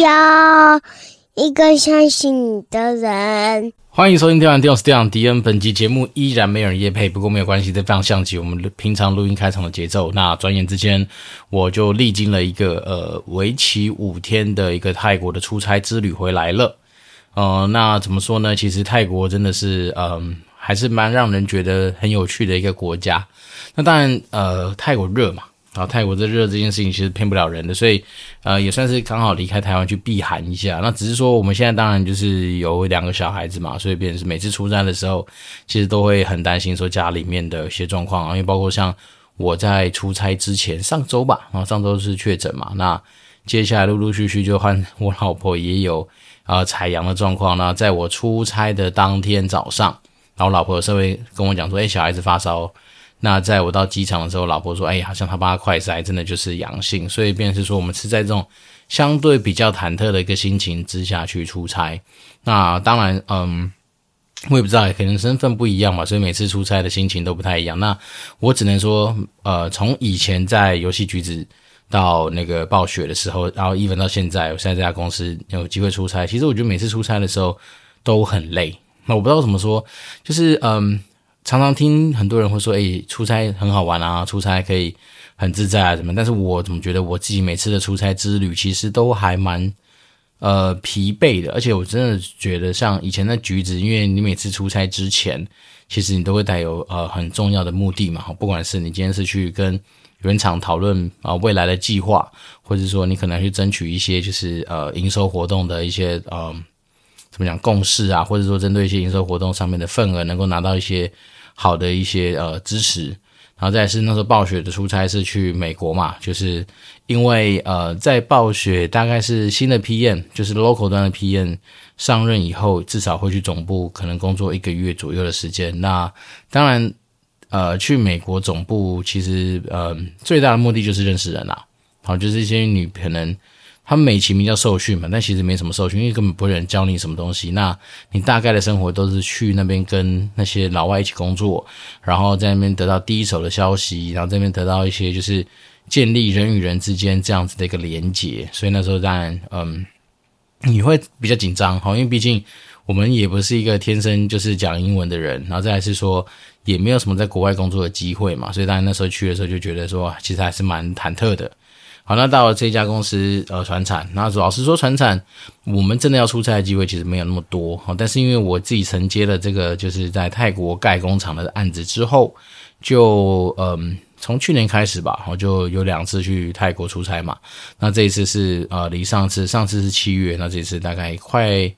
要一个相信你的人。欢迎收听《电玩电视》，我是迪恩。本集节目依然没有人夜配，不过没有关系，这非常像极我们平常录音开场的节奏。那转眼之间，我就历经了一个呃为期五天的一个泰国的出差之旅回来了。呃，那怎么说呢？其实泰国真的是嗯、还是蛮让人觉得很有趣的一个国家。那当然，呃，泰国热嘛。啊，泰国这热这件事情其实骗不了人的，所以呃也算是刚好离开台湾去避寒一下。那只是说我们现在当然就是有两个小孩子嘛，所以变成是每次出差的时候，其实都会很担心说家里面的一些状况啊，因为包括像我在出差之前上周吧，然后上周是确诊嘛，那接下来陆陆续续就换我老婆也有呃采阳的状况。那在我出差的当天早上，然后老婆稍微跟我讲说，哎，小孩子发烧。那在我到机场的时候，老婆说：“哎，好像他帮他快筛，真的就是阳性。”所以便是说，我们是在这种相对比较忐忑的一个心情之下去出差。那当然，嗯，我也不知道，可能身份不一样嘛，所以每次出差的心情都不太一样。那我只能说，呃，从以前在游戏橘子到那个暴雪的时候，然后 even 到现在，我现在这家公司有机会出差，其实我觉得每次出差的时候都很累。那我不知道怎么说，就是嗯。常常听很多人会说，哎、欸，出差很好玩啊，出差可以很自在啊，什么？但是我怎么觉得我自己每次的出差之旅，其实都还蛮呃疲惫的。而且我真的觉得，像以前的橘子，因为你每次出差之前，其实你都会带有呃很重要的目的嘛，不管是你今天是去跟原厂讨论啊未来的计划，或者说你可能去争取一些就是呃营收活动的一些呃怎么讲共识啊，或者说针对一些营收活动上面的份额，能够拿到一些。好的一些呃支持，然后再是那时候暴雪的出差是去美国嘛，就是因为呃在暴雪大概是新的 PM，就是 local 端的 PM 上任以后，至少会去总部可能工作一个月左右的时间。那当然呃去美国总部其实呃最大的目的就是认识人啦，好就是一些你可能。他们美其名叫受训嘛，但其实没什么受训，因为根本不会有人教你什么东西。那你大概的生活都是去那边跟那些老外一起工作，然后在那边得到第一手的消息，然后这边得到一些就是建立人与人之间这样子的一个连接。所以那时候当然，嗯，你会比较紧张，好，因为毕竟我们也不是一个天生就是讲英文的人，然后再来是说也没有什么在国外工作的机会嘛，所以当然那时候去的时候就觉得说，其实还是蛮忐忑的。好，那到了这家公司，呃，船产。那老实说，船产我们真的要出差的机会其实没有那么多。哦，但是因为我自己承接了这个就是在泰国盖工厂的案子之后，就嗯，从去年开始吧，我就有两次去泰国出差嘛。那这一次是呃，离上次上次是七月，那这次大概快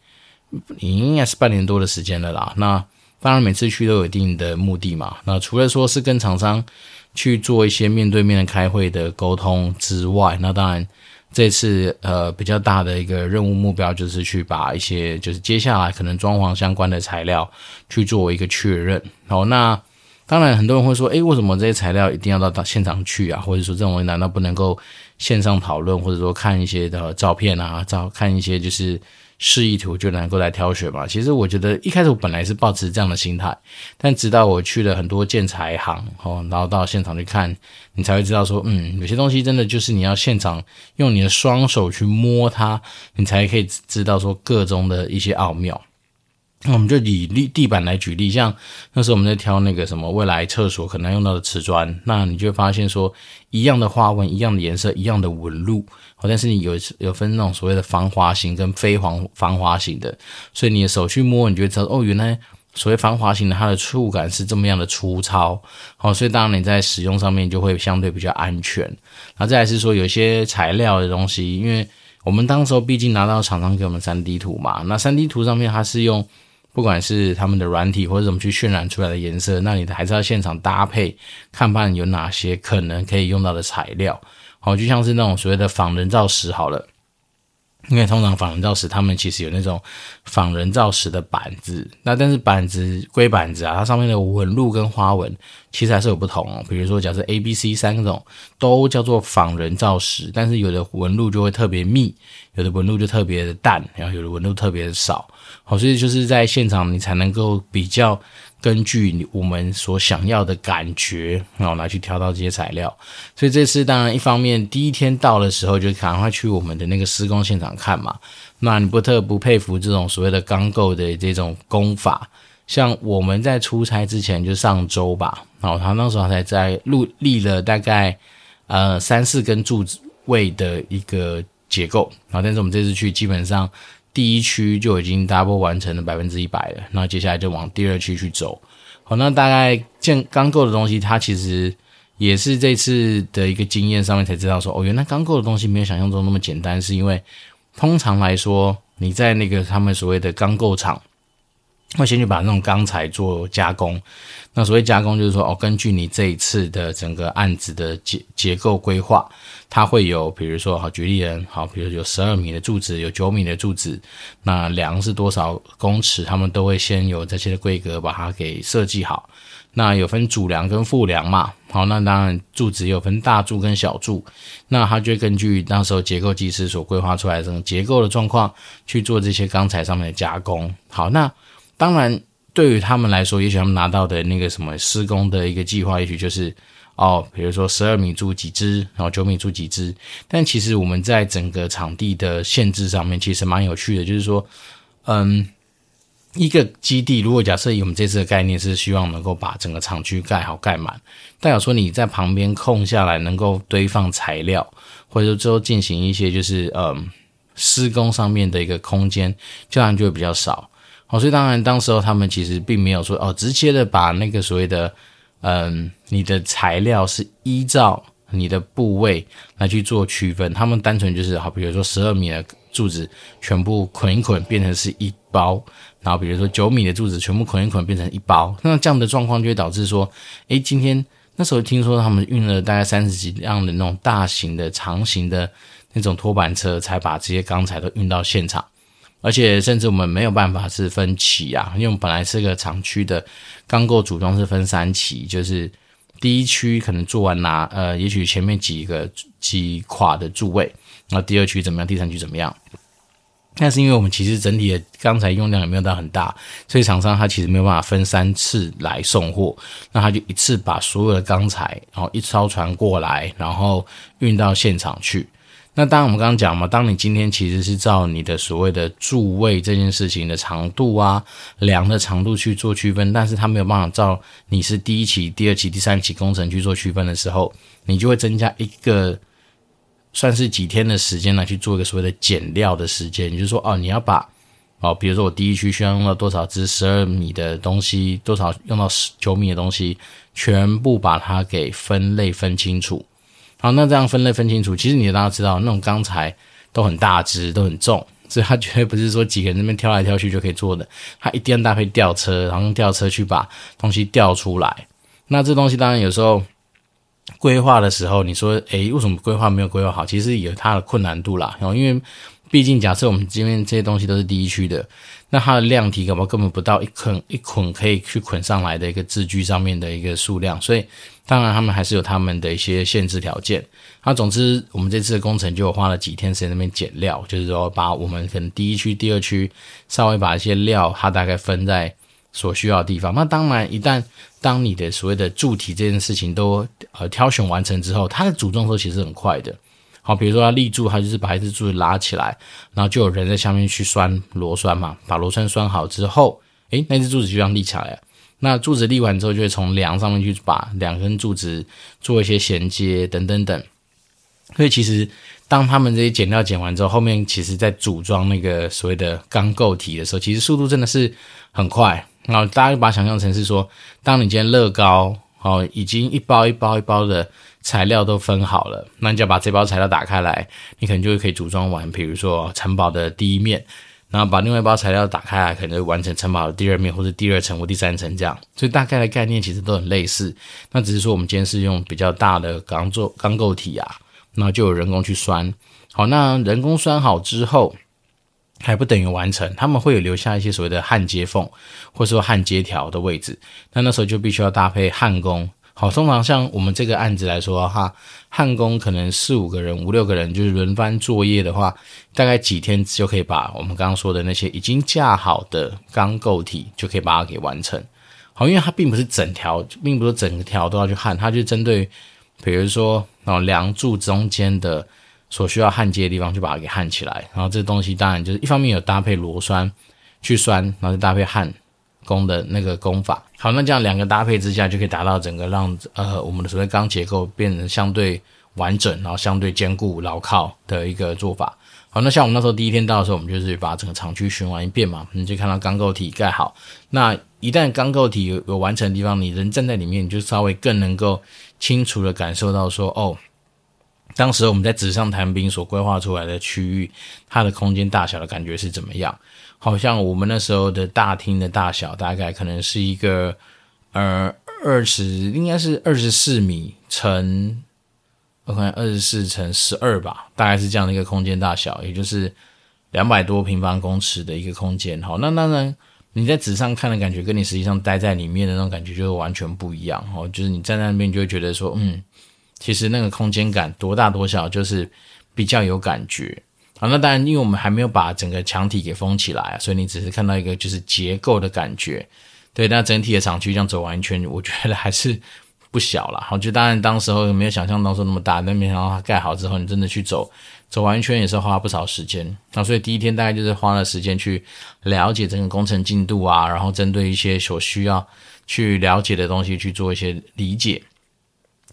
应该是半年多的时间了啦。那当然每次去都有一定的目的嘛。那除了说是跟厂商。去做一些面对面的开会的沟通之外，那当然这次呃比较大的一个任务目标就是去把一些就是接下来可能装潢相关的材料去做一个确认。好，那当然很多人会说，诶，为什么这些材料一定要到现场去啊？或者说这种难道不能够线上讨论，或者说看一些的照片啊，照看一些就是。示意图就能够来挑选嘛？其实我觉得一开始我本来是抱持这样的心态，但直到我去了很多建材行，哦，然后到现场去看，你才会知道说，嗯，有些东西真的就是你要现场用你的双手去摸它，你才可以知道说个中的一些奥妙。那我们就以地地板来举例，像那时候我们在挑那个什么未来厕所可能用到的瓷砖，那你就会发现说，一样的花纹、一样的颜色、一样的纹路，好，但是你有有分那种所谓的防滑型跟非防防滑型的，所以你的手去摸，你就会知道哦，原来所谓防滑型的它的触感是这么样的粗糙，好，所以当然你在使用上面就会相对比较安全。然后再来是说有些材料的东西，因为我们当时候毕竟拿到厂商给我们三 D 图嘛，那三 D 图上面它是用。不管是他们的软体或者怎么去渲染出来的颜色，那你还是要现场搭配，看看有哪些可能可以用到的材料。好，就像是那种所谓的仿人造石好了，因为通常仿人造石他们其实有那种仿人造石的板子，那但是板子归板子啊，它上面的纹路跟花纹其实还是有不同哦。比如说，假设 A、B、C 三种都叫做仿人造石，但是有的纹路就会特别密，有的纹路就特别的淡，然后有的纹路特别的少。好，所以就是在现场你才能够比较根据我们所想要的感觉，然后来去挑到这些材料。所以这次当然一方面第一天到的时候就赶快去我们的那个施工现场看嘛。那你不特不佩服这种所谓的钢构的这种工法？像我们在出差之前就上周吧，然后他那时候才在录立了大概呃三四根柱子位的一个结构，然后但是我们这次去基本上。第一区就已经 double 完成了百分之一百了，那接下来就往第二区去走。好，那大概建钢构的东西，它其实也是这次的一个经验上面才知道说，哦，原来钢构的东西没有想象中那么简单，是因为通常来说，你在那个他们所谓的钢构厂。会先去把那种钢材做加工，那所谓加工就是说，哦，根据你这一次的整个案子的结结构规划，它会有，比如说，好举例人，好，比如有十二米的柱子，有九米的柱子，那梁是多少公尺，他们都会先有这些规格把它给设计好。那有分主梁跟副梁嘛，好，那当然柱子有分大柱跟小柱，那它就根据那时候结构技师所规划出来的这种结构的状况去做这些钢材上面的加工。好，那。当然，对于他们来说，也许他们拿到的那个什么施工的一个计划，也许就是哦，比如说十二米住几只，然后九米住几只。但其实我们在整个场地的限制上面，其实蛮有趣的，就是说，嗯，一个基地，如果假设以我们这次的概念是希望能够把整个厂区盖好盖满，代表说你在旁边空下来能够堆放材料，或者说之后进行一些就是嗯施工上面的一个空间，这样就会比较少。哦，所以当然，当时候他们其实并没有说哦，直接的把那个所谓的，嗯，你的材料是依照你的部位来去做区分。他们单纯就是好，比如说十二米的柱子全部捆一捆变成是一包，然后比如说九米的柱子全部捆一捆变成一包。那这样的状况就会导致说，诶，今天那时候听说他们运了大概三十几辆的那种大型的长型的那种拖板车，才把这些钢材都运到现场。而且甚至我们没有办法是分期啊，因为我们本来是个厂区的钢构组装是分三期，就是第一区可能做完拿呃，也许前面几个几跨的柱位，那第二区怎么样，第三区怎么样？但是因为我们其实整体的钢材用量也没有到很大，所以厂商他其实没有办法分三次来送货，那他就一次把所有的钢材，然后一艘船过来，然后运到现场去。那当然，我们刚刚讲嘛，当你今天其实是照你的所谓的柱位这件事情的长度啊、梁的长度去做区分，但是它没有办法照你是第一期、第二期、第三期工程去做区分的时候，你就会增加一个算是几天的时间来去做一个所谓的减料的时间。也就是说，哦，你要把哦，比如说我第一区需要用到多少支十二米的东西，多少用到十九米的东西，全部把它给分类分清楚。好，那这样分类分清楚，其实你大家知道，那种钢材都很大只，都很重，所以它绝对不是说几个人那边挑来挑去就可以做的，它一定要搭配吊车，然后用吊车去把东西吊出来。那这东西当然有时候规划的时候，你说，诶，为什么规划没有规划好？其实有它的困难度啦，然后因为毕竟假设我们这边这些东西都是第一区的。那它的量体可能根本不到一捆一捆可以去捆上来的一个字据上面的一个数量，所以当然他们还是有他们的一些限制条件。那总之，我们这次的工程就花了几天时间那边减料，就是说把我们可能第一区、第二区稍微把一些料，它大概分在所需要的地方。那当然，一旦当你的所谓的柱体这件事情都呃挑选完成之后，它的组装时候其实很快的。好，比如说它立柱，它就是把一支柱子拉起来，然后就有人在下面去拴螺栓嘛，把螺栓拴好之后，诶，那支柱子就这样立起来了。那柱子立完之后，就会从梁上面去把两根柱子做一些衔接，等等等。所以其实当他们这些减料减完之后，后面其实在组装那个所谓的钢构体的时候，其实速度真的是很快。然后大家就把想象成是说，当你今天乐高，哦，已经一包一包一包的。材料都分好了，那你就要把这包材料打开来，你可能就可以组装完。比如说城堡的第一面，然后把另外一包材料打开来，可能就完成城堡的第二面，或者第二层或第三层这样。所以大概的概念其实都很类似，那只是说我们今天是用比较大的钢做钢构体啊，那就有人工去栓。好，那人工栓好之后还不等于完成，他们会有留下一些所谓的焊接缝，或者说焊接条的位置，那那时候就必须要搭配焊工。好，通常像我们这个案子来说哈，焊工可能四五个人、五六个人，就是轮番作业的话，大概几天就可以把我们刚刚说的那些已经架好的钢构体就可以把它给完成。好，因为它并不是整条，并不是整条都要去焊，它就针对，比如说哦，梁柱中间的所需要焊接的地方，就把它给焊起来。然后这东西当然就是一方面有搭配螺栓去栓，然后就搭配焊工的那个工法。好，那这样两个搭配之下，就可以达到整个让呃我们的所谓钢结构变成相对完整，然后相对坚固牢靠的一个做法。好，那像我们那时候第一天到的时候，我们就是把整个厂区巡完一遍嘛，你就看到钢构体盖好。那一旦钢构体有有完成的地方，你人站在里面，你就稍微更能够清楚地感受到说，哦，当时我们在纸上谈兵所规划出来的区域，它的空间大小的感觉是怎么样？好像我们那时候的大厅的大小，大概可能是一个呃二十，应该是二十四米乘。我看二十四乘十二吧，大概是这样的一个空间大小，也就是两百多平方公尺的一个空间。好，那当然你在纸上看的感觉，跟你实际上待在里面的那种感觉就是完全不一样。哦，就是你站在那边你就会觉得说，嗯，其实那个空间感多大多小，就是比较有感觉。好，那当然，因为我们还没有把整个墙体给封起来，所以你只是看到一个就是结构的感觉。对，那整体的厂区这样走完一圈，我觉得还是。不小了，好，就当然当时候没有想象当中那么大，但没想到它盖好之后，你真的去走，走完一圈也是花不少时间。那所以第一天大概就是花了时间去了解整个工程进度啊，然后针对一些所需要去了解的东西去做一些理解。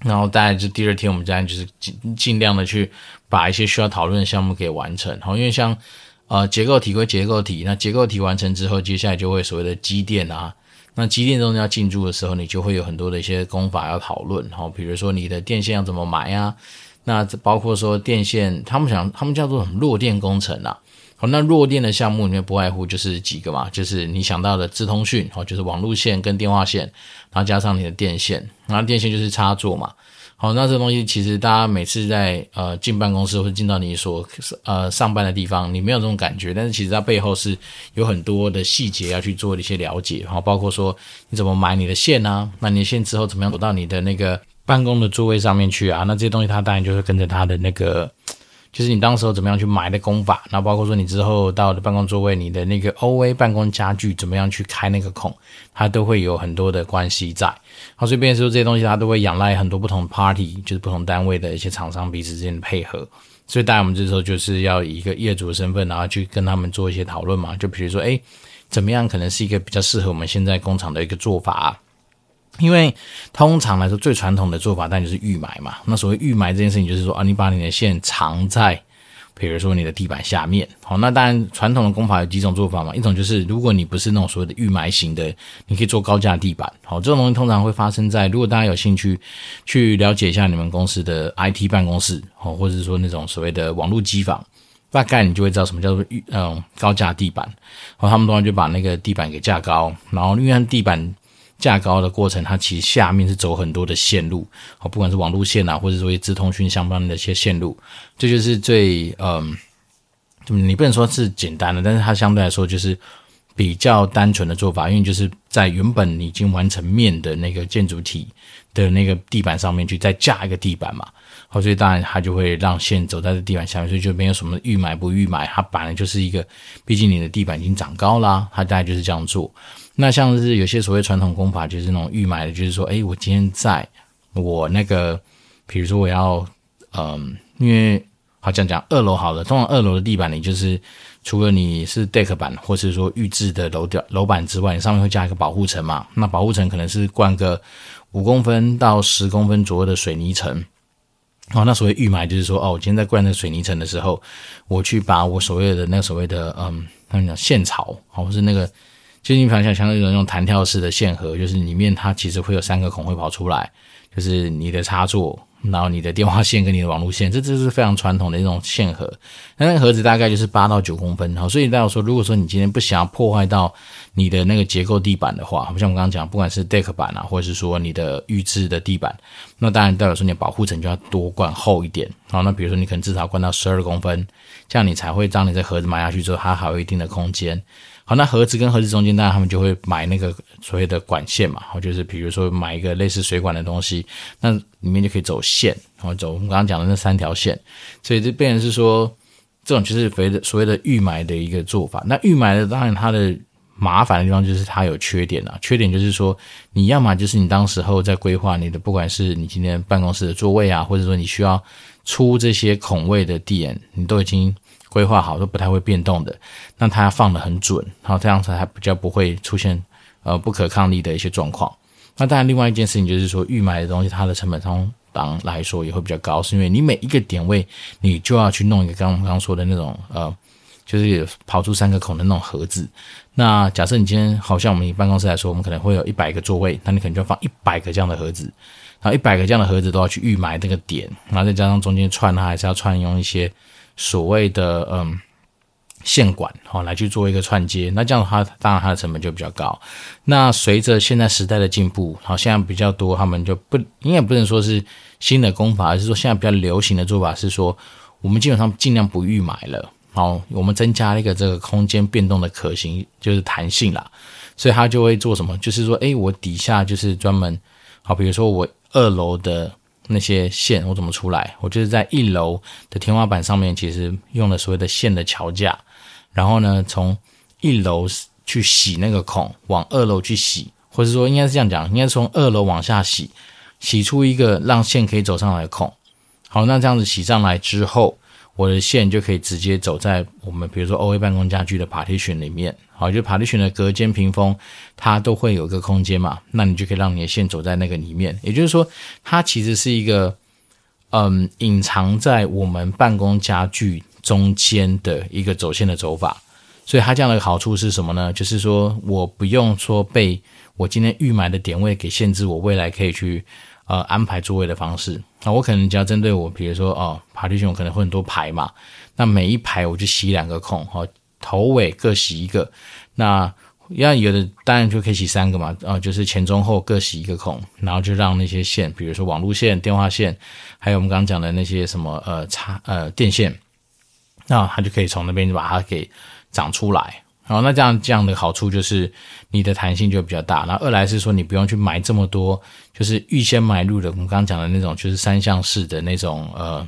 然后大概就第二天，我们这样就是尽尽量的去把一些需要讨论的项目给完成。好，因为像呃结构体归结构体，那结构体完成之后，接下来就会所谓的机电啊。那机电中要进驻的时候，你就会有很多的一些工法要讨论，哈，比如说你的电线要怎么埋啊？那包括说电线，他们想他们叫做什么弱电工程啊。好，那弱电的项目里面不外乎就是几个嘛，就是你想到的资通讯，好，就是网路线跟电话线，然后加上你的电线，然后电线就是插座嘛。好，那这东西其实大家每次在呃进办公室或者进到你所呃上班的地方，你没有这种感觉，但是其实它背后是有很多的细节要去做的一些了解，好包括说你怎么买你的线啊，那你的线之后怎么样走到你的那个办公的座位上面去啊？那这些东西它当然就是跟着它的那个。就是你当时候怎么样去埋的工法，然后包括说你之后到的办公座位，你的那个 OA 办公家具怎么样去开那个孔，它都会有很多的关系在。好，所以变成说这些东西它都会仰赖很多不同 party，就是不同单位的一些厂商彼此之间的配合。所以当然我们这时候就是要以一个业主的身份，然后去跟他们做一些讨论嘛。就比如说，哎，怎么样可能是一个比较适合我们现在工厂的一个做法？因为通常来说，最传统的做法当然就是预埋嘛。那所谓预埋这件事情，就是说啊，你把你的线藏在，比如说你的地板下面。好，那当然传统的工法有几种做法嘛。一种就是，如果你不是那种所谓的预埋型的，你可以做高架地板。好，这种东西通常会发生在，如果大家有兴趣去了解一下你们公司的 IT 办公室，哦，或者是说那种所谓的网络机房，大概你就会知道什么叫做预嗯高架地板。然后，他们通常就把那个地板给架高，然后因为地板。架高的过程，它其实下面是走很多的线路，好，不管是网路线啊，或者说一些资通讯相关的一些线路，这就是最嗯，你不能说是简单的，但是它相对来说就是比较单纯的做法，因为就是在原本已经完成面的那个建筑体的那个地板上面去再架一个地板嘛，好，所以当然它就会让线走在这地板下面，所以就没有什么预埋不预埋，它本来就是一个，毕竟你的地板已经长高啦，它大概就是这样做。那像是有些所谓传统工法，就是那种预埋的，就是说，哎，我今天在我那个，比如说我要，嗯，因为好讲讲二楼好了，通常二楼的地板，你就是除了你是 deck 板或是说预制的楼吊楼板之外，你上面会加一个保护层嘛？那保护层可能是灌个五公分到十公分左右的水泥层。哦，那所谓预埋就是说，哦，我今天在灌那个水泥层的时候，我去把我所谓的那个所谓的，嗯，那讲线槽，或是那个。就你想想，像那种用弹跳式的线盒，就是里面它其实会有三个孔会跑出来，就是你的插座，然后你的电话线跟你的网络线，这这是非常传统的一种线盒。那那个盒子大概就是八到九公分，好，所以大家说，如果说你今天不想要破坏到你的那个结构地板的话，不像我刚刚讲，不管是 deck 板啊，或者是说你的预制的地板，那当然代表说你的保护层就要多灌厚一点。好，那比如说你可能至少灌到十二公分，这样你才会当你这盒子埋下去之后，它还有一定的空间。好，那盒子跟盒子中间，当然他们就会买那个所谓的管线嘛，好，就是比如说买一个类似水管的东西，那里面就可以走线，然后走我们刚刚讲的那三条线，所以这变成是说，这种就是所谓的所谓的预埋的一个做法。那预埋的当然它的麻烦的地方就是它有缺点啊，缺点就是说，你要么就是你当时候在规划你的，不管是你今天办公室的座位啊，或者说你需要出这些孔位的点，你都已经规划好，都不太会变动的，那它放得很准，然后这样子还比较不会出现呃不可抗力的一些状况。那当然，另外一件事情就是说，预埋的东西它的成本通常来说也会比较高，是因为你每一个点位你就要去弄一个刚刚说的那种呃。就是跑出三个孔的那种盒子。那假设你今天好像我们以办公室来说，我们可能会有一百个座位，那你可能就要放一百个这样的盒子，然后一百个这样的盒子都要去预埋那个点，然后再加上中间串，它还是要串用一些所谓的嗯线管哦来去做一个串接。那这样的话，当然它的成本就比较高。那随着现在时代的进步，好像比较多，他们就不应该不能说是新的工法，而是说现在比较流行的做法是说，我们基本上尽量不预埋了。好，我们增加了一个这个空间变动的可行，就是弹性啦，所以它就会做什么？就是说，诶，我底下就是专门，好，比如说我二楼的那些线，我怎么出来？我就是在一楼的天花板上面，其实用了所谓的线的桥架，然后呢，从一楼去洗那个孔，往二楼去洗，或者说应该是这样讲，应该从二楼往下洗，洗出一个让线可以走上来的孔。好，那这样子洗上来之后。我的线就可以直接走在我们比如说 OA 办公家具的 partition 里面，好，就 partition 的隔间屏风，它都会有一个空间嘛，那你就可以让你的线走在那个里面。也就是说，它其实是一个嗯隐藏在我们办公家具中间的一个走线的走法。所以它这样的好处是什么呢？就是说我不用说被我今天预买的点位给限制，我未来可以去。呃，安排座位的方式，那我可能只要针对我，比如说哦，partition 可能会很多排嘛，那每一排我就洗两个孔，哦，头尾各洗一个，那要有的当然就可以洗三个嘛，啊、就是前中后各洗一个孔，然后就让那些线，比如说网路线、电话线，还有我们刚刚讲的那些什么呃插呃电线，那它就可以从那边就把它给长出来。好，那这样这样的好处就是你的弹性就比较大。那二来是说你不用去买这么多，就是预先买入的。我们刚刚讲的那种，就是三项式的那种，呃，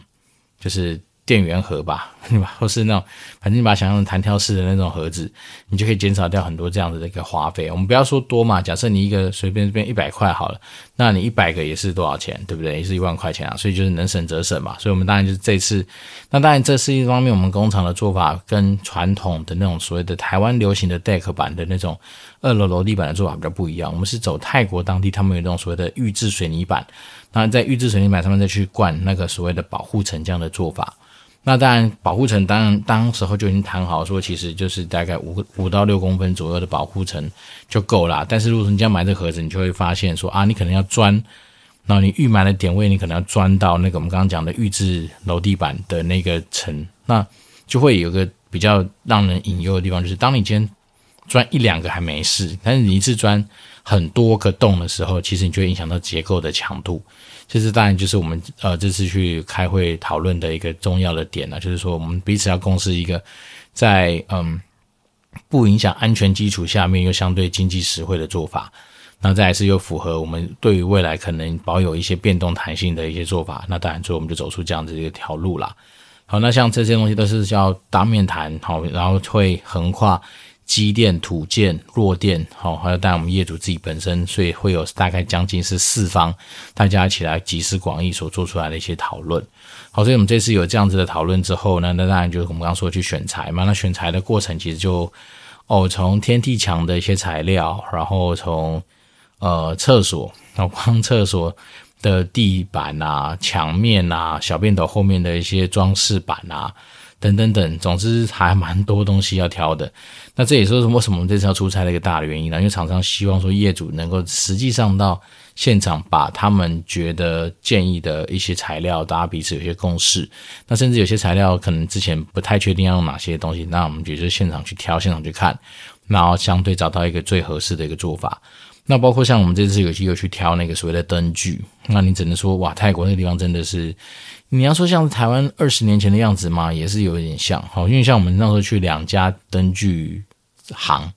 就是。电源盒吧，对吧？或是那种，反正你把它想象成弹跳式的那种盒子，你就可以减少掉很多这样子的一个花费。我们不要说多嘛，假设你一个随便变一百块好了，那你一百个也是多少钱，对不对？也是一万块钱啊。所以就是能省则省嘛。所以我们当然就是这次，那当然这是一方面，我们工厂的做法跟传统的那种所谓的台湾流行的 deck 板的那种二楼楼地板的做法比较不一样。我们是走泰国当地他们有那种所谓的预制水泥板，那在预制水泥板上面再去灌那个所谓的保护层这样的做法。那当然，保护层当然当时候就已经谈好，说其实就是大概五五到六公分左右的保护层就够了。但是如果说你要买这盒子，你就会发现说啊，你可能要钻，然后你预埋的点位，你可能要钻到那个我们刚刚讲的预制楼地板的那个层，那就会有个比较让人引诱的地方，就是当你今天钻一两个还没事，但是你一次钻很多个洞的时候，其实你就会影响到结构的强度。这是当然，就是我们呃这次去开会讨论的一个重要的点呢，就是说我们彼此要共识一个在嗯不影响安全基础下面又相对经济实惠的做法，那再来是又符合我们对于未来可能保有一些变动弹性的一些做法，那当然最后我们就走出这样子一条路啦。好，那像这些东西都是要当面谈好，然后会横跨。机电、土建、弱电，好，还有带我们业主自己本身，所以会有大概将近是四方，大家一起来集思广益所做出来的一些讨论。好，所以我们这次有这样子的讨论之后呢，那当然就是我们刚刚说去选材嘛。那选材的过程其实就哦，从天地墙的一些材料，然后从呃厕所，然后光厕所的地板啊、墙面啊、小便斗后面的一些装饰板啊。等等等，总之还蛮多东西要挑的。那这也是为什么我们这次要出差的一个大的原因呢？因为厂商希望说业主能够实际上到现场，把他们觉得建议的一些材料，大家彼此有些共识。那甚至有些材料可能之前不太确定要用哪些东西，那我们就是现场去挑，现场去看，然后相对找到一个最合适的一个做法。那包括像我们这次有机会去挑那个所谓的灯具，那你只能说哇，泰国那个地方真的是。你要说像台湾二十年前的样子嘛？也是有一点像，好，因为像我们那时候去两家灯具行，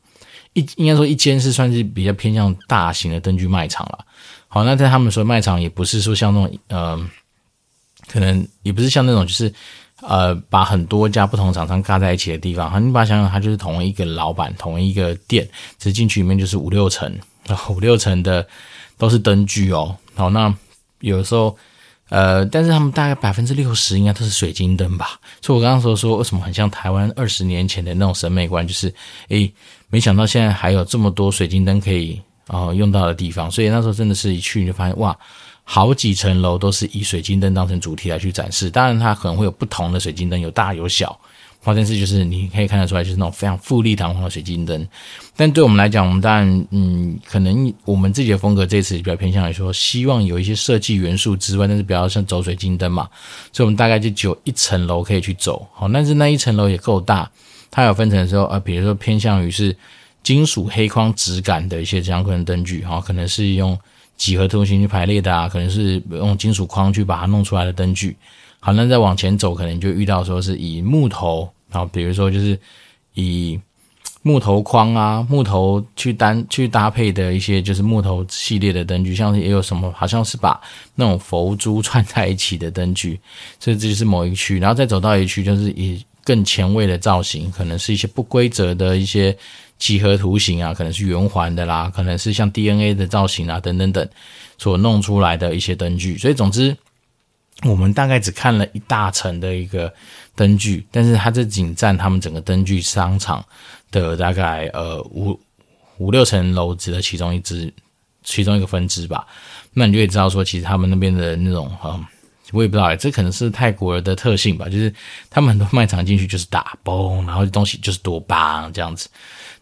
一应该说一间是算是比较偏向大型的灯具卖场了。好，那在他们说卖场也不是说像那种呃，可能也不是像那种就是呃，把很多家不同厂商尬在一起的地方。好，你把它想想，它就是同一个老板，同一个店，只是进去里面就是五六层，五六层的都是灯具哦。好，那有时候。呃，但是他们大概百分之六十应该都是水晶灯吧，所以我刚刚说说为什么很像台湾二十年前的那种审美观，就是，诶，没想到现在还有这么多水晶灯可以哦、呃、用到的地方，所以那时候真的是一去你就发现哇，好几层楼都是以水晶灯当成主题来去展示，当然它可能会有不同的水晶灯，有大有小。发电室就是你可以看得出来，就是那种非常富丽堂皇的水晶灯。但对我们来讲，我们当然，嗯，可能我们自己的风格这次比较偏向于说，希望有一些设计元素之外，但是比较像走水晶灯嘛。所以，我们大概就只有一层楼可以去走。好，但是那一层楼也够大，它有分成的时候，呃，比如说偏向于是金属黑框质感的一些相关的灯具，哈，可能是用几何图形去排列的啊，可能是用金属框去把它弄出来的灯具。好，那再往前走，可能就遇到说是以木头，然后比如说就是以木头框啊、木头去单去搭配的一些就是木头系列的灯具，像是也有什么，好像是把那种佛珠串在一起的灯具，所以这就是某一区。然后再走到一区，就是以更前卫的造型，可能是一些不规则的一些几何图形啊，可能是圆环的啦，可能是像 DNA 的造型啊，等等等所弄出来的一些灯具。所以总之。我们大概只看了一大层的一个灯具，但是它这仅占他们整个灯具商场的大概呃五五六层楼子的其中一支，其中一个分支吧。那你就可以知道说，其实他们那边的那种嗯，我也不知道，这可能是泰国人的特性吧，就是他们很多卖场进去就是打嘣，然后东西就是多棒这样子。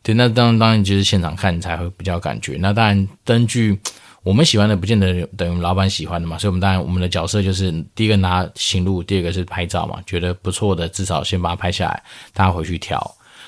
对，那当然当然就是现场看你才会比较感觉。那当然灯具。我们喜欢的不见得等于老板喜欢的嘛，所以我们当然我们的角色就是第一个拿行路，第二个是拍照嘛，觉得不错的至少先把它拍下来，大家回去调。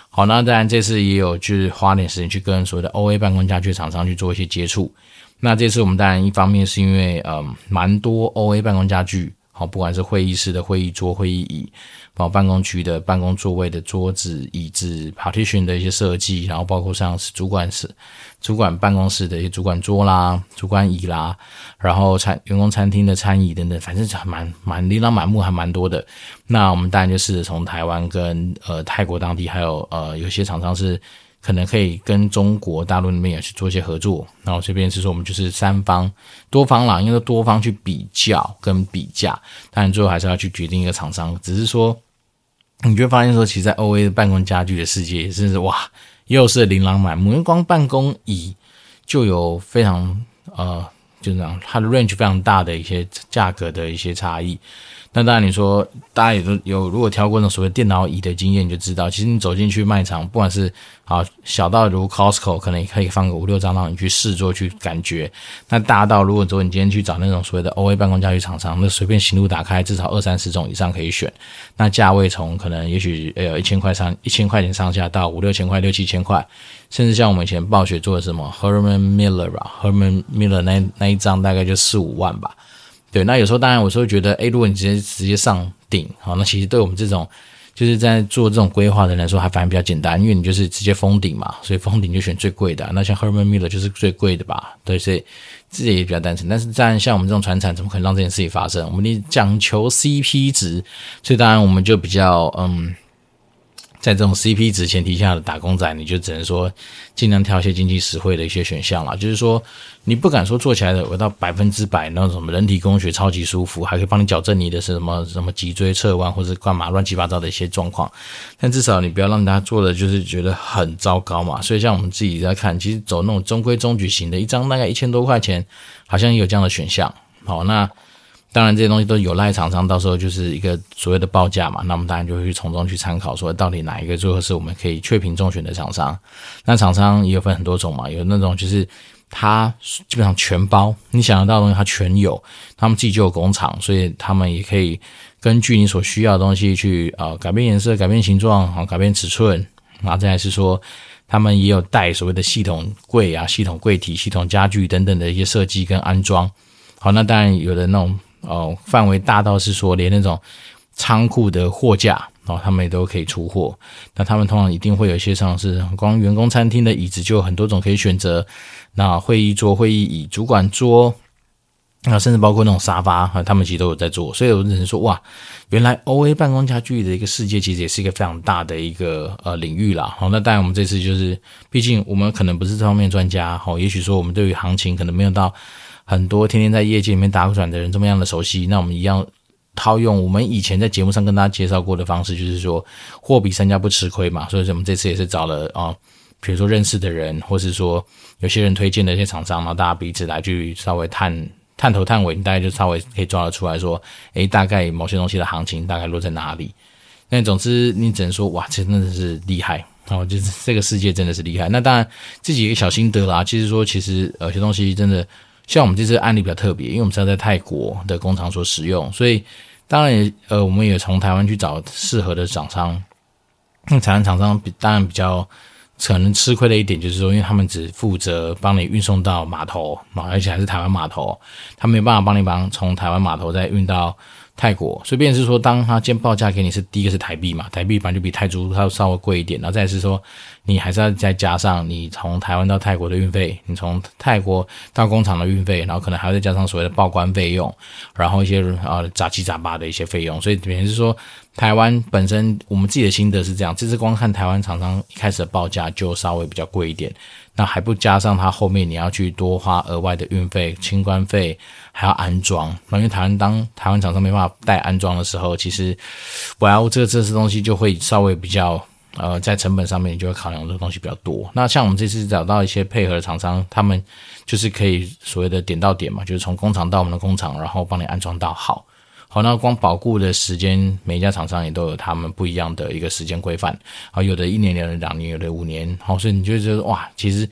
好，那当然这次也有就是花点时间去跟所谓的 OA 办公家具厂商去做一些接触。那这次我们当然一方面是因为嗯蛮多 OA 办公家具。好，不管是会议室的会议桌、会议椅，包括办公区的办公座位的桌子、椅子、partition 的一些设计，然后包括像是主管室、主管办公室的一些主管桌啦、主管椅啦，然后餐员工餐厅的餐椅等等，反正还蛮蛮琳琅满目，还蛮多的。那我们当然就是从台湾跟呃泰国当地，还有呃有些厂商是。可能可以跟中国大陆那边也去做一些合作，然后这边是说我们就是三方多方啦，因为多方去比较跟比价，当然最后还是要去决定一个厂商。只是说，你就会发现说，其实，在 OA 的办公家具的世界，甚至哇，又是琳琅满目，因为光办公椅就有非常呃，就这样，它的 range 非常大的一些价格的一些差异。那当然，你说大家也都有，如果挑过那种所谓电脑椅的经验，你就知道，其实你走进去卖场，不管是啊小到如 Costco，可能也可以放个五六张让你去试坐去感觉；那大到如果说你今天去找那种所谓的 OA 办公家具厂商，那随便行路打开，至少二三十种以上可以选。那价位从可能也许呃一千块上一千块钱上下到五六千块、六七千块，甚至像我们以前暴雪做的什么 Herman Miller 吧，Herman Miller 那那一张大概就四五万吧。对，那有时候当然，我是会觉得，诶，如果你直接直接上顶，好，那其实对我们这种就是在做这种规划的人来说，还反而比较简单，因为你就是直接封顶嘛，所以封顶就选最贵的。那像 Herman Miller 就是最贵的吧？对，所以这也比较单纯。但是，当然像我们这种船产，怎么可能让这件事情发生？我们得讲求 CP 值，所以当然我们就比较嗯。在这种 CP 值前提下的打工仔，你就只能说尽量挑一些经济实惠的一些选项了。就是说，你不敢说做起来的，我到百分之百那种什么人体工学超级舒服，还可以帮你矫正你的是什么什么脊椎侧弯或者干嘛乱七八糟的一些状况。但至少你不要让大家做的就是觉得很糟糕嘛。所以像我们自己在看，其实走那种中规中矩型的，一张大概一千多块钱，好像也有这样的选项。好，那。当然，这些东西都有赖厂商，到时候就是一个所谓的报价嘛。那我们当然就会去从中去参考，说到底哪一个最后是我们可以确评中选的厂商。那厂商也有分很多种嘛，有那种就是他基本上全包，你想得到的东西他全有，他们自己就有工厂，所以他们也可以根据你所需要的东西去啊改变颜色、改变形状、好改变尺寸。然后再来是说，他们也有带所谓的系统柜啊、系统柜体、系统家具等等的一些设计跟安装。好，那当然有的那种。哦，范围大到是说连那种仓库的货架哦，他们也都可以出货。那他们通常一定会有一些像是光员工餐厅的椅子就有很多种可以选择。那会议桌、会议椅、主管桌，那甚至包括那种沙发，啊他们其实都有在做。所以我只能说，哇，原来 OA 办公家具的一个世界其实也是一个非常大的一个呃领域啦。好，那当然我们这次就是，毕竟我们可能不是这方面专家，好，也许说我们对于行情可能没有到很多天天在业界里面打转的人这么样的熟悉。那我们一样套用我们以前在节目上跟大家介绍过的方式，就是说货比三家不吃亏嘛。所以我们这次也是找了啊。比如说认识的人，或是说有些人推荐的一些厂商，然后大家彼此来去稍微探探头探尾，你大概就稍微可以抓得出来说，诶，大概某些东西的行情大概落在哪里。那总之你只能说，哇，真的是厉害哦，就是这个世界真的是厉害。那当然自己一个小心得啦，其实说其实有些东西真的，像我们这次案例比较特别，因为我们是要在泰国的工厂所使用，所以当然也呃，我们也从台湾去找适合的厂商，那台湾厂商比当然比较。可能吃亏的一点就是说，因为他们只负责帮你运送到码头，而且还是台湾码头，他没有办法帮你帮从台湾码头再运到泰国，所以便是说，当他先报价给你是第一个是台币嘛，台币反正就比泰铢它稍微贵一点，然后再是说，你还是要再加上你从台湾到泰国的运费，你从泰国到工厂的运费，然后可能还要再加上所谓的报关费用，然后一些啊杂七杂八的一些费用，所以等于是说，台湾本身我们自己的心得是这样，这次光看台湾厂商一开始的报价就稍微比较贵一点。那还不加上它后面你要去多花额外的运费、清关费，还要安装。那因为台湾当台湾厂商没办法带安装的时候，其实我要这个这些东西就会稍微比较呃，在成本上面就会考量的东西比较多。那像我们这次找到一些配合的厂商，他们就是可以所谓的点到点嘛，就是从工厂到我们的工厂，然后帮你安装到好。好，那光保固的时间，每一家厂商也都有他们不一样的一个时间规范。好，有的一年，有的两年，有的五年。好，所以你就觉得哇，其实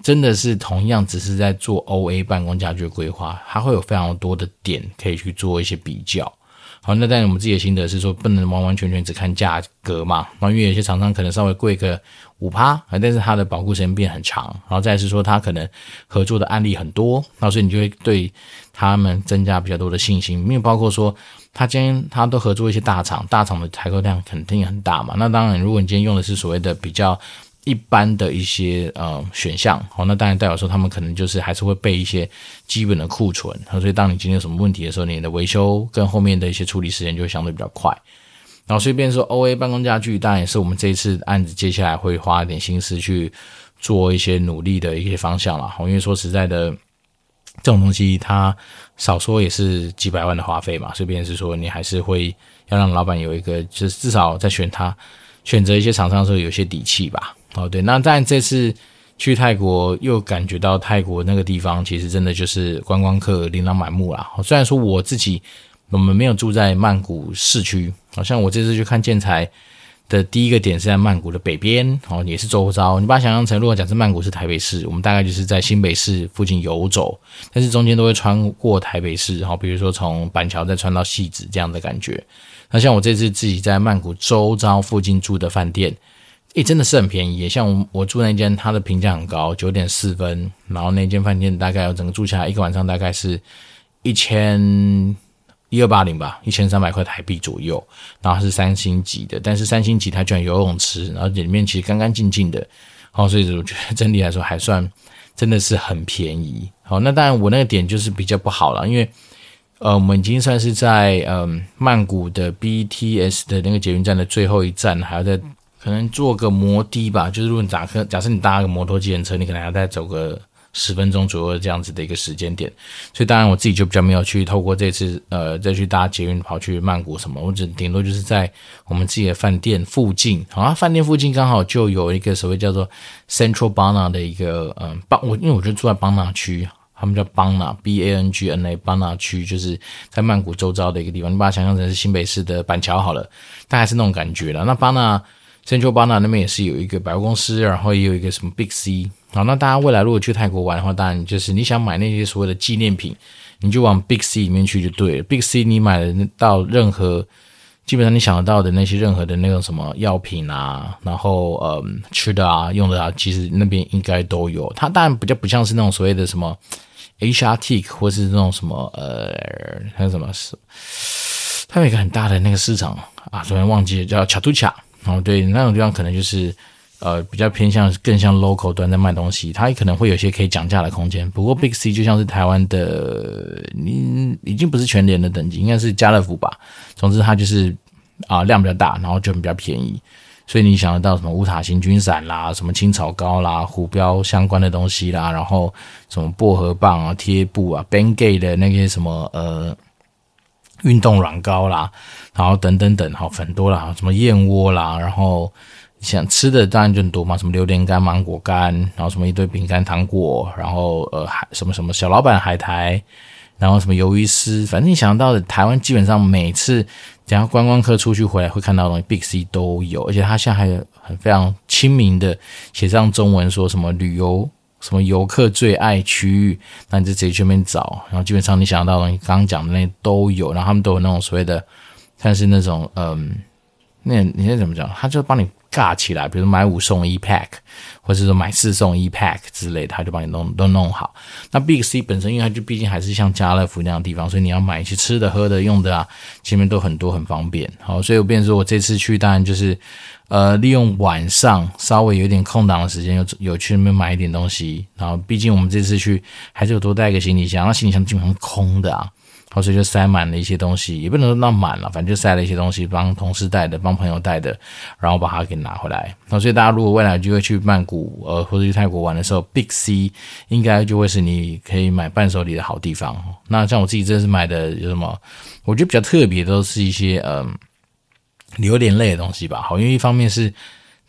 真的是同样只是在做 OA 办公家具规划，它会有非常多的点可以去做一些比较。好，那但我们自己的心得是说，不能完完全全只看价格嘛。然后因为有些厂商可能稍微贵个五趴，但是它的保护时间变很长。然后再是说，它可能合作的案例很多，那所以你就会对他们增加比较多的信心。因为包括说，他今天他都合作一些大厂，大厂的采购量肯定很大嘛。那当然，如果你今天用的是所谓的比较。一般的一些呃选项，好，那当然代表说他们可能就是还是会备一些基本的库存，所以当你今天有什么问题的时候，你的维修跟后面的一些处理时间就会相对比较快。然后，所以变成说 OA 办公家具，当然也是我们这一次案子接下来会花一点心思去做一些努力的一些方向了。因为说实在的，这种东西它少说也是几百万的花费嘛，所以变成是说你还是会要让老板有一个，就是至少在选他选择一些厂商的时候有些底气吧。哦，对，那但这次去泰国又感觉到泰国那个地方其实真的就是观光客琳琅满目啦。虽然说我自己我们没有住在曼谷市区，好像我这次去看建材的第一个点是在曼谷的北边，哦，也是周遭。你把它想象成，如果假设曼谷是台北市，我们大概就是在新北市附近游走，但是中间都会穿过台北市，然后比如说从板桥再穿到汐止这样的感觉。那像我这次自己在曼谷周遭附近住的饭店。诶，真的是很便宜，像我我住那间，它的评价很高，九点四分。然后那间饭店大概要整个住下来一个晚上大概是一千一二八零吧，一千三百块台币左右。然后是三星级的，但是三星级它居然游泳池，然后里面其实干干净净的。好，所以我觉得整体来说还算真的是很便宜。好，那当然我那个点就是比较不好了，因为呃，我们已经算是在嗯、曼谷的 BTS 的那个捷运站的最后一站，还要在。可能坐个摩的吧，就是如果你假设假设你搭个摩托计程车，你可能还要再走个十分钟左右这样子的一个时间点。所以当然我自己就比较没有去透过这次呃再去搭捷运跑去曼谷什么，我只顶多就是在我们自己的饭店附近。好啊，饭店附近刚好就有一个所谓叫做 Central Bana 的一个嗯邦，我因为我就住在邦纳区，他们叫邦纳 B A N G N A 邦纳区，就是在曼谷周遭的一个地方。你把它想象成是新北市的板桥好了，大概是那种感觉了。那邦纳。Central Bana 那边也是有一个百货公司，然后也有一个什么 Big C。好，那大家未来如果去泰国玩的话，当然就是你想买那些所谓的纪念品，你就往 Big C 里面去就对了。Big C 你买的到任何，基本上你想得到的那些任何的那种什么药品啊，然后呃吃的啊、用的啊，其实那边应该都有。它当然比较不像是那种所谓的什么 HRT 或是那种什么呃还有什么是，它有一个很大的那个市场啊，突然忘记了叫恰图恰。哦，对，那种地方可能就是呃比较偏向更像 local 端在卖东西，它也可能会有些可以讲价的空间。不过 Big C 就像是台湾的，你已经不是全联的等级，应该是家乐福吧。总之它就是啊、呃、量比较大，然后就比较便宜。所以你想得到什么乌塔星君伞啦，什么青草膏啦，虎标相关的东西啦，然后什么薄荷棒啊、贴布啊，Bengay 的那些什么呃运动软膏啦，然后等等等，好很多啦，什么燕窝啦，然后想吃的当然就很多嘛，什么榴莲干、芒果干，然后什么一堆饼干、糖果，然后呃海什么什么小老板海苔，然后什么鱿鱼丝，反正你想到的台湾基本上每次。等下观光客出去回来会看到的东西，Big C 都有，而且他现在还有很非常亲民的写上中文，说什么旅游什么游客最爱区域，那你就直接去那边找，然后基本上你想到的东西，刚刚讲的那些都有，然后他们都有那种所谓的，但是那种嗯，那你那怎么讲？他就帮你。尬起来，比如买五送一 pack，或者说买四送一 pack 之类的，他就帮你弄都弄好。那 Big C 本身，因为它就毕竟还是像家乐福那样的地方，所以你要买一些吃的、喝的、用的啊，前面都很多，很方便。好，所以我变成说我这次去，当然就是呃，利用晚上稍微有点空档的时间，有有去那边买一点东西。然后，毕竟我们这次去还是有多带一个行李箱，那行李箱基本上空的啊。后，所以就塞满了一些东西，也不能说那满了，反正就塞了一些东西，帮同事带的，帮朋友带的，然后把它给拿回来。那所以大家如果未来有机会去曼谷，呃，或者去泰国玩的时候，Big C 应该就会是你可以买伴手礼的好地方。那像我自己这次买的有什么？我觉得比较特别都是一些嗯、呃，榴莲类的东西吧。好，因为一方面是。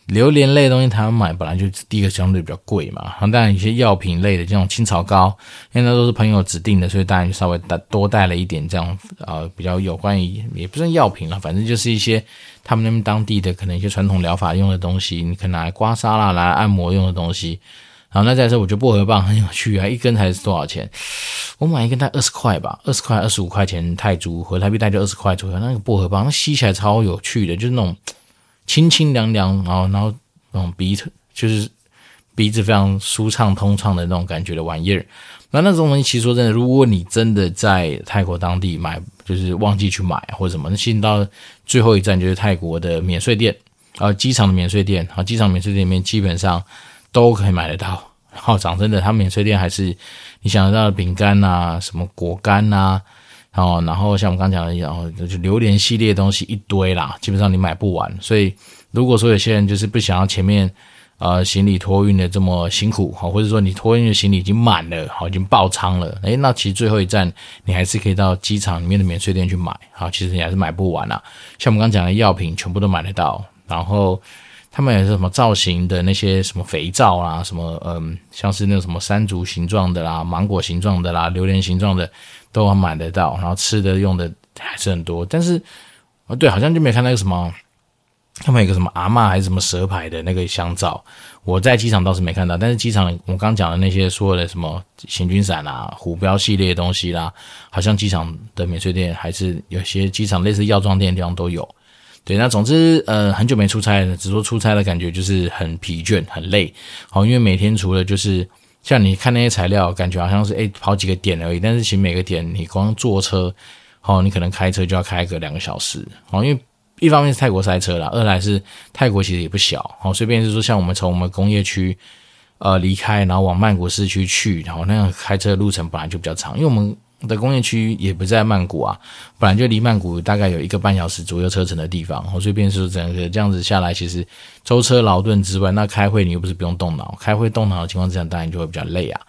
榴莲类的东西，台湾买本来就第一个相对比较贵嘛，然后当然一些药品类的这种青草膏，因为那都是朋友指定的，所以当然就稍微带多带了一点这样，呃，比较有关于也不算药品了，反正就是一些他们那边当地的可能一些传统疗法用的东西，你可能拿来刮痧啦，来按摩用的东西。然后那再说，我觉得薄荷棒很有趣啊，一根才是多少钱？我买一根大概二十块吧，二十块二十五块钱泰铢，合台币大概就二十块左右。那个薄荷棒，吸起来超有趣的，就是那种。清清凉凉，然后然后那种鼻就是鼻子非常舒畅通畅的那种感觉的玩意儿。那那种东西其实说真的，如果你真的在泰国当地买，就是忘记去买或者什么，那其实到最后一站就是泰国的免税店，呃，机场的免税店，啊，机场免税店里面基本上都可以买得到。然后讲真的，它免税店还是你想得到的饼干呐，什么果干呐。哦，然后像我们刚讲的，然后就榴莲系列东西一堆啦，基本上你买不完。所以如果说有些人就是不想要前面呃行李托运的这么辛苦，好，或者说你托运的行李已经满了，好，已经爆仓了，诶，那其实最后一站你还是可以到机场里面的免税店去买，好，其实你还是买不完啦。像我们刚讲的药品，全部都买得到。然后他们也是什么造型的那些什么肥皂啊，什么嗯，像是那种什么山竹形状的啦，芒果形状的啦，榴莲形状的。都能买得到，然后吃的用的还是很多，但是，哦对，好像就没看那个什么，他们有个什么阿嬷还是什么蛇牌的那个香皂，我在机场倒是没看到，但是机场我刚讲的那些所有的什么行军伞啊、虎标系列的东西啦，好像机场的免税店还是有些机场类似药妆店的地方都有。对，那总之呃很久没出差了，只说出差的感觉就是很疲倦、很累，好，因为每天除了就是。像你看那些材料，感觉好像是诶跑几个点而已，但是其实每个点你光坐车，哦，你可能开车就要开个两个小时，哦，因为一方面是泰国塞车啦，二来是泰国其实也不小，哦，随便是说像我们从我们工业区呃离开，然后往曼谷市区去，然后那样开车的路程本来就比较长，因为我们。的工业区也不在曼谷啊，本来就离曼谷大概有一个半小时左右车程的地方，所以便是整个这样子下来，其实舟车劳顿之外，那开会你又不是不用动脑，开会动脑的情况之下，当然就会比较累啊。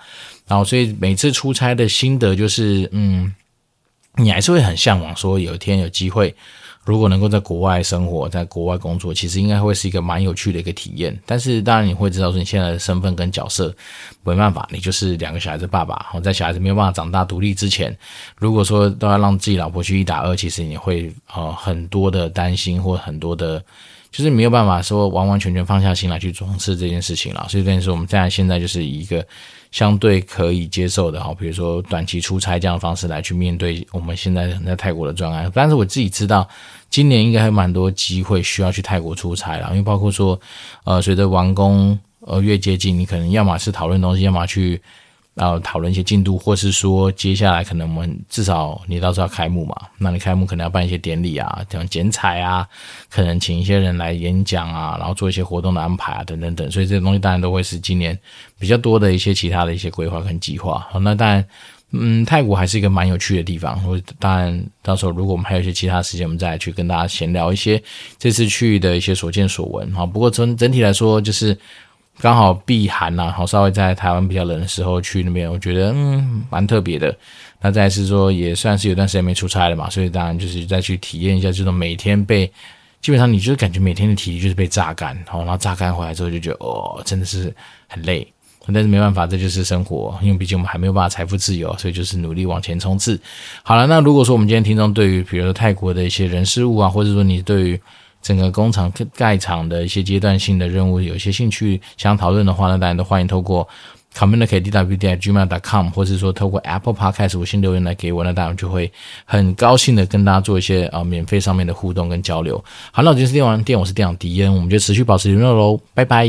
然后所以每次出差的心得就是，嗯，你还是会很向往说有一天有机会。如果能够在国外生活，在国外工作，其实应该会是一个蛮有趣的一个体验。但是当然你会知道说，你现在的身份跟角色没办法，你就是两个小孩子爸爸。在小孩子没有办法长大独立之前，如果说都要让自己老婆去一打二，其实你会呃很多的担心或很多的，就是没有办法说完完全全放下心来去从事这件事情了。所以等于说，我们现在现在就是一个。相对可以接受的哈，比如说短期出差这样的方式来去面对我们现在在泰国的专案。但是我自己知道，今年应该还蛮多机会需要去泰国出差了，因为包括说，呃，随着完工呃越接近，你可能要么是讨论东西，要么去然后讨论一些进度，或是说接下来可能我们至少你到时候要开幕嘛，那你开幕可能要办一些典礼啊，这样剪彩啊，可能请一些人来演讲啊，然后做一些活动的安排啊，等等等。所以这些东西当然都会是今年比较多的一些其他的一些规划跟计划。好，那当然，嗯，泰国还是一个蛮有趣的地方。我当然到时候如果我们还有一些其他时间，我们再来去跟大家闲聊一些这次去的一些所见所闻。好，不过从整体来说，就是。刚好避寒呐，好稍微在台湾比较冷的时候去那边，我觉得嗯蛮特别的。那再是说也算是有段时间没出差了嘛，所以当然就是再去体验一下这种每天被基本上你就是感觉每天的体力就是被榨干，好，然后榨干回来之后就觉得哦真的是很累，但是没办法，这就是生活，因为毕竟我们还没有办法财富自由，所以就是努力往前冲刺。好了，那如果说我们今天听众对于比如说泰国的一些人事物啊，或者说你对于整个工厂盖厂的一些阶段性的任务，有些兴趣想讨论的话呢，大家都欢迎透过 communicate.dwd@gmail.com，或者说透过 Apple Podcast 五星留言来给我，那大家就会很高兴的跟大家做一些啊、免费上面的互动跟交流。好，那我今天是电玩店，我是店长迪恩，我们就持续保持联络喽，拜拜。